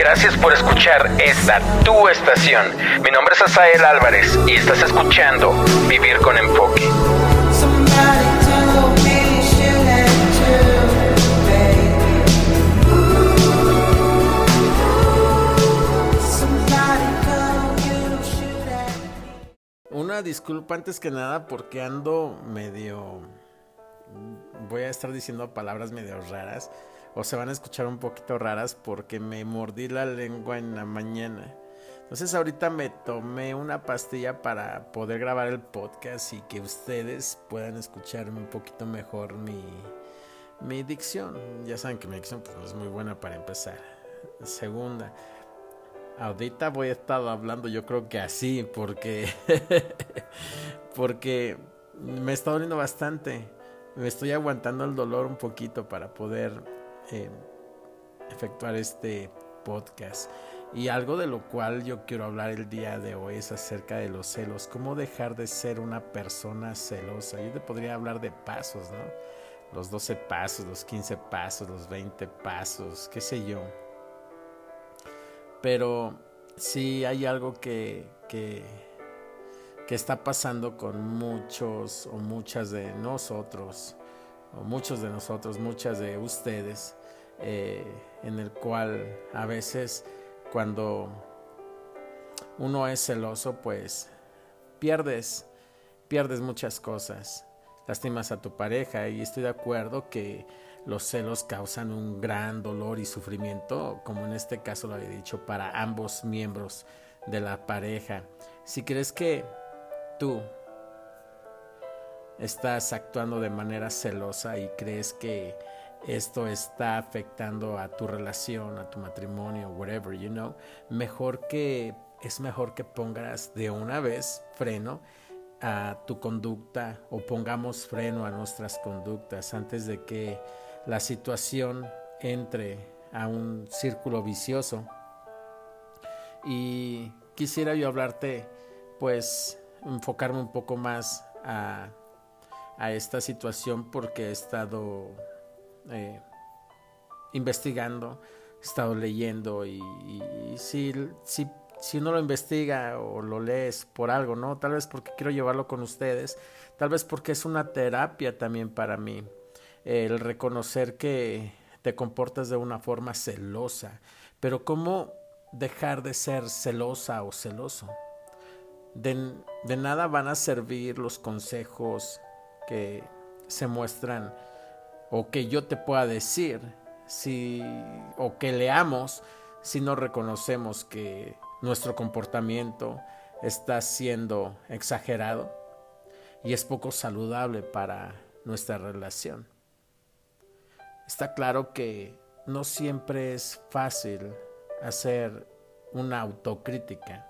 Gracias por escuchar esta tu estación. Mi nombre es Asael Álvarez y estás escuchando Vivir con Enfoque. Una disculpa antes que nada porque ando medio... Voy a estar diciendo palabras medio raras o se van a escuchar un poquito raras porque me mordí la lengua en la mañana. Entonces ahorita me tomé una pastilla para poder grabar el podcast y que ustedes puedan escucharme un poquito mejor mi, mi dicción. Ya saben que mi dicción pues, no es muy buena para empezar. Segunda, ahorita voy a estar hablando yo creo que así porque porque me está doliendo bastante. Me estoy aguantando el dolor un poquito para poder eh, efectuar este podcast. Y algo de lo cual yo quiero hablar el día de hoy es acerca de los celos. Cómo dejar de ser una persona celosa. Yo te podría hablar de pasos, ¿no? Los 12 pasos, los 15 pasos, los 20 pasos, qué sé yo. Pero sí hay algo que, que está pasando con muchos o muchas de nosotros, o muchos de nosotros, muchas de ustedes, eh, en el cual a veces cuando uno es celoso, pues pierdes, pierdes muchas cosas, lastimas a tu pareja y estoy de acuerdo que los celos causan un gran dolor y sufrimiento, como en este caso lo había dicho, para ambos miembros de la pareja. Si crees que tú estás actuando de manera celosa y crees que esto está afectando a tu relación, a tu matrimonio, whatever, you know, mejor que es mejor que pongas de una vez freno a tu conducta o pongamos freno a nuestras conductas antes de que la situación entre a un círculo vicioso. Y quisiera yo hablarte, pues, enfocarme un poco más a, a esta situación porque he estado eh, investigando, he estado leyendo y, si, si, si uno lo investiga o lo lees por algo, ¿no? Tal vez porque quiero llevarlo con ustedes, tal vez porque es una terapia también para mí, el reconocer que te comportas de una forma celosa, pero ¿cómo dejar de ser celosa o celoso? De, de nada van a servir los consejos que se muestran o que yo te pueda decir si o que leamos si no reconocemos que nuestro comportamiento está siendo exagerado y es poco saludable para nuestra relación. Está claro que no siempre es fácil hacer una autocrítica,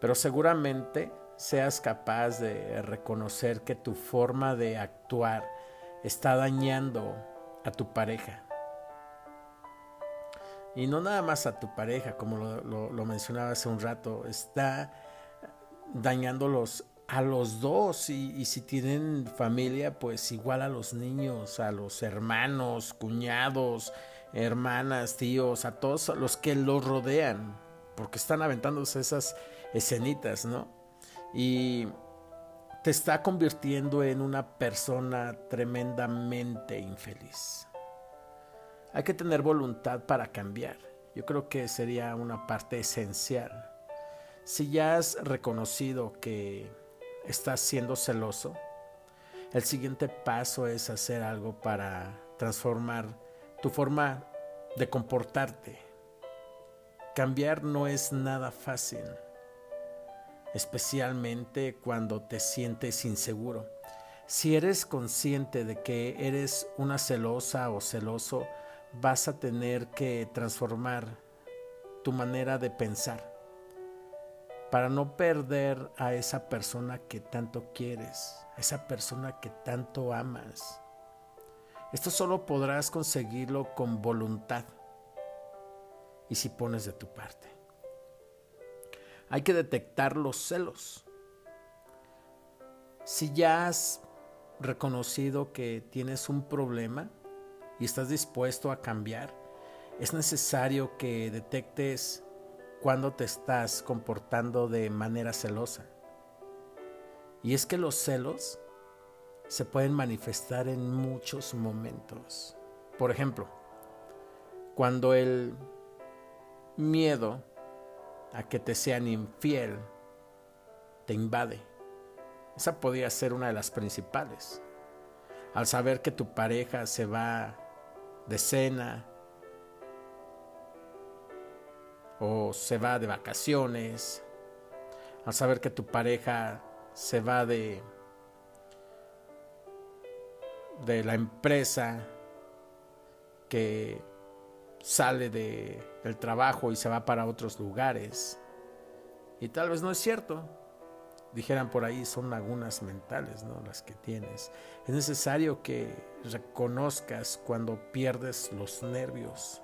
pero seguramente seas capaz de reconocer que tu forma de actuar está dañando a tu pareja. Y no nada más a tu pareja, como lo, mencionaba hace un rato, está dañándolos a los dos y, y, si tienen familia, pues igual a los niños, a los hermanos, cuñados, hermanas, tíos, a todos los que los rodean, porque están aventándose esas escenitas, ¿no? Y te está convirtiendo en una persona tremendamente infeliz. Hay que tener voluntad para cambiar. Yo creo que sería una parte esencial. Si ya has reconocido que estás siendo celoso, el siguiente paso es hacer algo para transformar tu forma de comportarte. Cambiar no es nada fácil especialmente cuando te sientes inseguro. Si eres consciente de que eres una celosa o celoso, vas a tener que transformar tu manera de pensar para no perder a esa persona que tanto quieres, a esa persona que tanto amas. Esto solo podrás conseguirlo con voluntad y si pones de tu parte. Hay que detectar los celos. Si ya has reconocido que tienes un problema y estás dispuesto a cambiar, es necesario que detectes cuando te estás comportando de manera celosa. Y es que los celos se pueden manifestar en muchos momentos. Por ejemplo, cuando el miedo a que te sean infiel te invade. Esa podría ser una de las principales. Al saber que tu pareja se va de cena o se va de vacaciones, al saber que tu pareja se va de de la empresa que sale de, del trabajo y se va para otros lugares. Y tal vez no es cierto. Dijeran por ahí, son lagunas mentales, ¿no? Las que tienes. Es necesario que reconozcas cuando pierdes los nervios.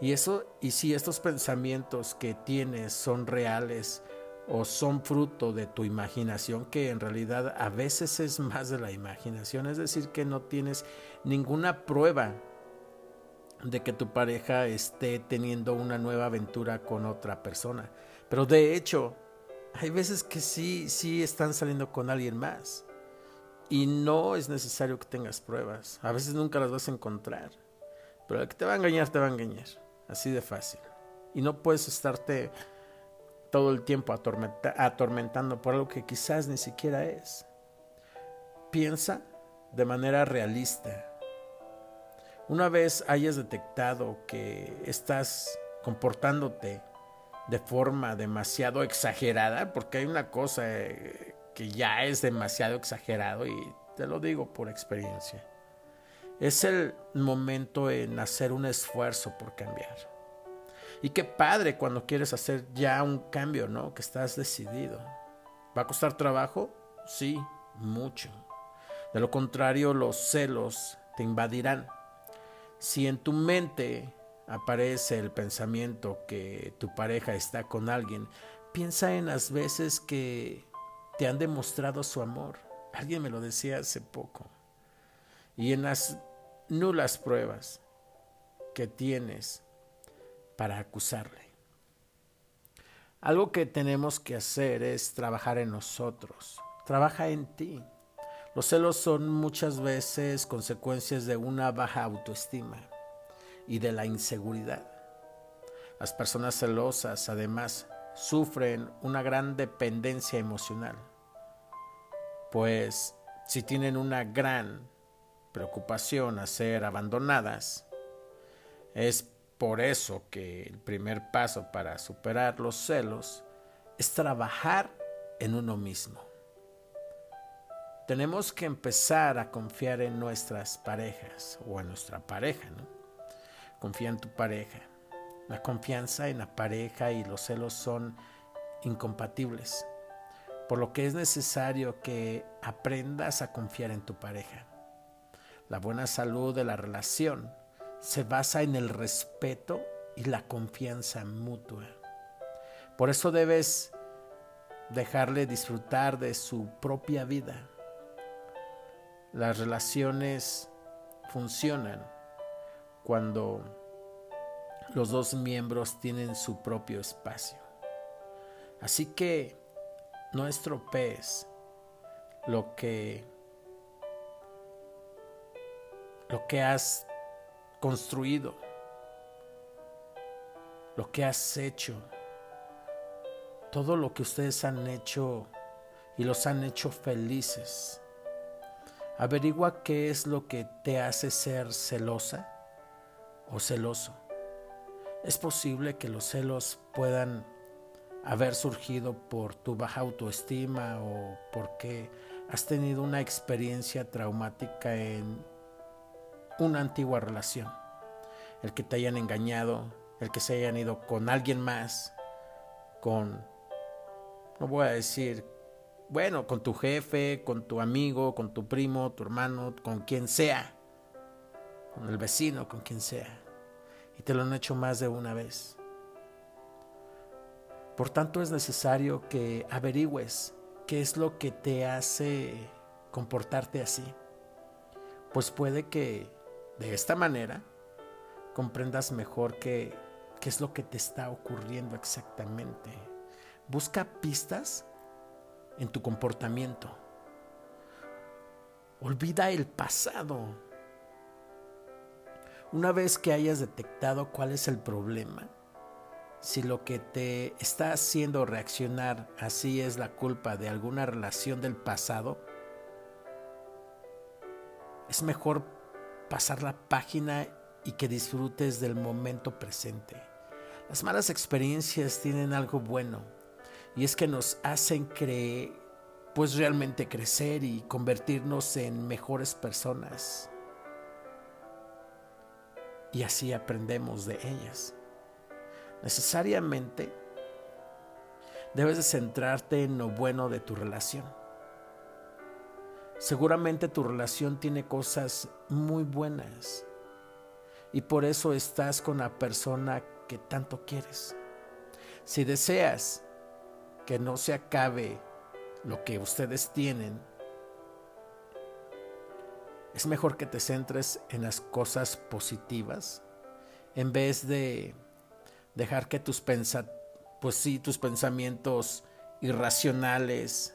Y eso, y si estos pensamientos que tienes son reales o son fruto de tu imaginación, que en realidad a veces es más de la imaginación, es decir, que no tienes ninguna prueba de que tu pareja esté teniendo una nueva aventura con otra persona. Pero de hecho, hay veces que sí, sí están saliendo con alguien más. Y no es necesario que tengas pruebas. A veces nunca las vas a encontrar. Pero el que te va a engañar, te va a engañar. Así de fácil. Y no puedes estarte todo el tiempo atormentando por algo que quizás ni siquiera es. Piensa de manera realista una vez hayas detectado que estás comportándote de forma demasiado exagerada, porque hay una cosa eh, que ya es demasiado exagerado y te lo digo por experiencia. Es el momento en hacer un esfuerzo por cambiar. Y qué padre cuando quieres hacer ya un cambio, ¿no? Que estás decidido. ¿Va a costar trabajo? Sí, mucho. De lo contrario, los celos te invadirán si en tu mente aparece el pensamiento que tu pareja está con alguien, piensa en las veces que te han demostrado su amor. Alguien me lo decía hace poco. Y en las nulas pruebas que tienes para acusarle. Algo que tenemos que hacer es trabajar en nosotros. Trabaja en ti. Los celos son muchas veces consecuencias de una baja autoestima y de la inseguridad. Las personas celosas además sufren una gran dependencia emocional, pues si tienen una gran preocupación a ser abandonadas, es por eso que el primer paso para superar los celos es trabajar en uno mismo tenemos que empezar a confiar en nuestras parejas o en nuestra pareja, ¿no? Confía en tu pareja. La confianza en la pareja y los celos son incompatibles, por lo que es necesario que aprendas a confiar en tu pareja. La buena salud de la relación se basa en el respeto y la confianza mutua. Por eso debes dejarle disfrutar de su propia vida las relaciones funcionan cuando los dos miembros tienen su propio espacio. Así que no estropees lo que lo que has construido, lo que has hecho, todo lo que ustedes han hecho y los han hecho felices. Averigua qué es lo que te hace ser celosa o celoso. Es posible que los celos puedan haber surgido por tu baja autoestima o porque has tenido una experiencia traumática en una antigua relación. El que te hayan engañado, el que se hayan ido con alguien más, con, no voy a decir bueno, con tu jefe, con tu amigo, con tu primo, tu hermano, con quien sea, con el vecino, con quien sea. Y te lo han hecho más de una vez. Por tanto, es necesario que averigües qué es lo que te hace comportarte así. Pues puede que de esta manera comprendas mejor qué, qué es lo que te está ocurriendo exactamente. Busca pistas en tu comportamiento. Olvida el pasado. Una vez que hayas detectado cuál es el problema, si lo que te está haciendo reaccionar así es la culpa de alguna relación del pasado, es mejor pasar la página y que disfrutes del momento presente. Las malas experiencias tienen algo bueno y es que nos hacen creer, pues realmente crecer y convertirnos en mejores personas. Y así aprendemos de ellas necesariamente debes de centrarte en lo bueno de tu relación. Seguramente tu relación tiene cosas muy buenas y por eso estás con la persona que tanto quieres. Si deseas que no se acabe lo que ustedes tienen, es mejor que te centres en las cosas positivas en vez de dejar que tus pues sí, tus pensamientos irracionales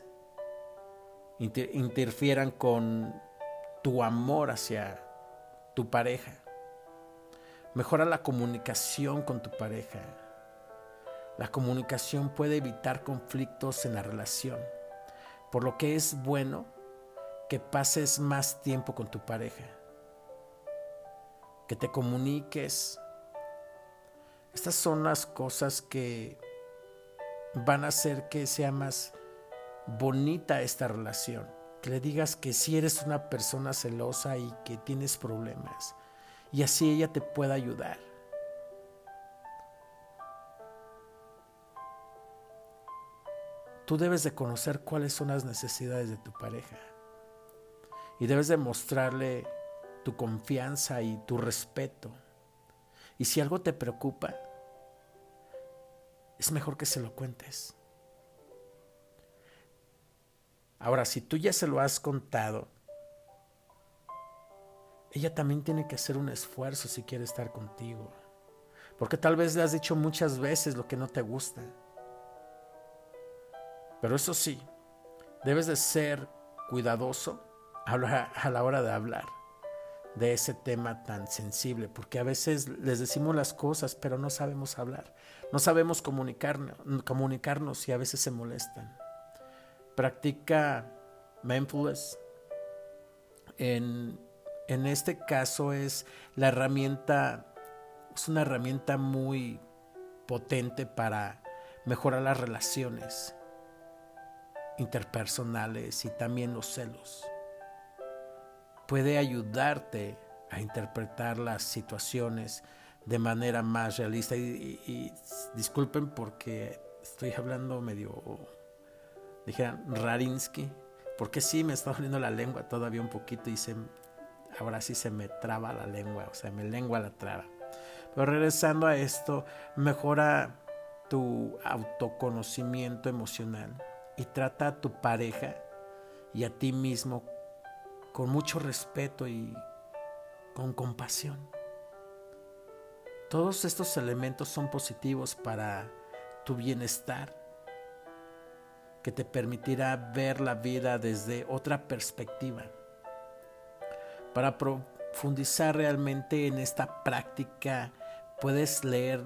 interfieran con tu amor hacia tu pareja. Mejora la comunicación con tu pareja. La comunicación puede evitar conflictos en la relación, por lo que es bueno que pases más tiempo con tu pareja, que te comuniques estas son las cosas que van a hacer que sea más bonita esta relación. Que le digas que si eres una persona celosa y que tienes problemas. Y así ella te pueda ayudar. Tú debes de conocer cuáles son las necesidades de tu pareja. Y debes de mostrarle tu confianza y tu respeto. Y si algo te preocupa, es mejor que se lo cuentes. Ahora, si tú ya se lo has contado, ella también tiene que hacer un esfuerzo si quiere estar contigo. Porque tal vez le has dicho muchas veces lo que no te gusta. Pero eso sí, debes de ser cuidadoso a la hora de hablar de ese tema tan sensible, porque a veces les decimos las cosas, pero no sabemos hablar, no sabemos comunicarnos, y a veces se molestan. Practica mindfulness. En, en este caso es la herramienta, es una herramienta muy potente para mejorar las relaciones interpersonales y también los celos puede ayudarte a interpretar las situaciones de manera más realista. Y, disculpen porque estoy hablando medio, dijeran, Rarinsky, porque sí me está doliendo la lengua todavía un poquito y se, ahora sí se me traba la lengua, o sea, me lengua la traba. Pero regresando a esto, mejora tu autoconocimiento emocional y trata a tu pareja y a ti mismo con mucho respeto y con compasión. Todos estos elementos son positivos para tu bienestar, que te permitirá ver la vida desde otra perspectiva. Para profundizar realmente en esta práctica, puedes leer,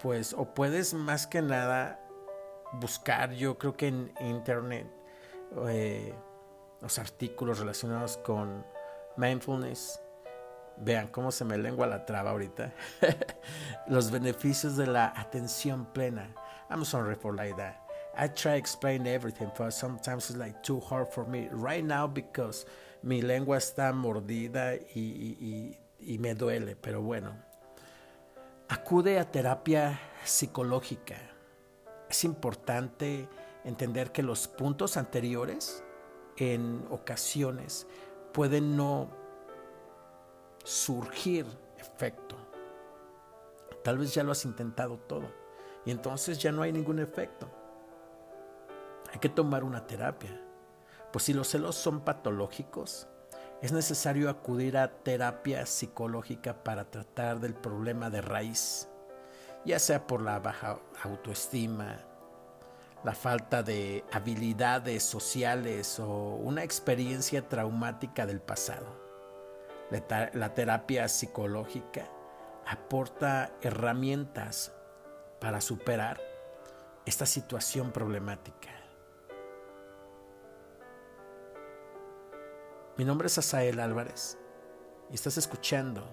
pues, o puedes más que nada buscar, yo creo que en internet, eh, los artículos relacionados con mindfulness. Vean cómo se me lengua la traba ahorita. los beneficios de la atención plena. I'm sorry for like that. I try to explain everything, but sometimes it's like too hard for me right now because mi lengua está mordida y, y, me duele. Pero bueno, acude a terapia psicológica. Es importante entender que los puntos anteriores en ocasiones puede no surgir efecto. Tal vez ya lo has intentado todo y entonces ya no hay ningún efecto. Hay que tomar una terapia. Pues si los celos son patológicos, es necesario acudir a terapia psicológica para tratar del problema de raíz, ya sea por la baja autoestima, la falta de habilidades sociales o una experiencia traumática del pasado. La terapia psicológica aporta herramientas para superar esta situación problemática. Mi nombre es Asael Álvarez y estás escuchando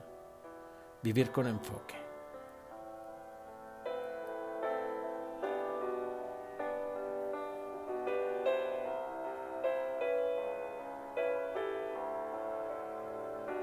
Vivir con Enfoque.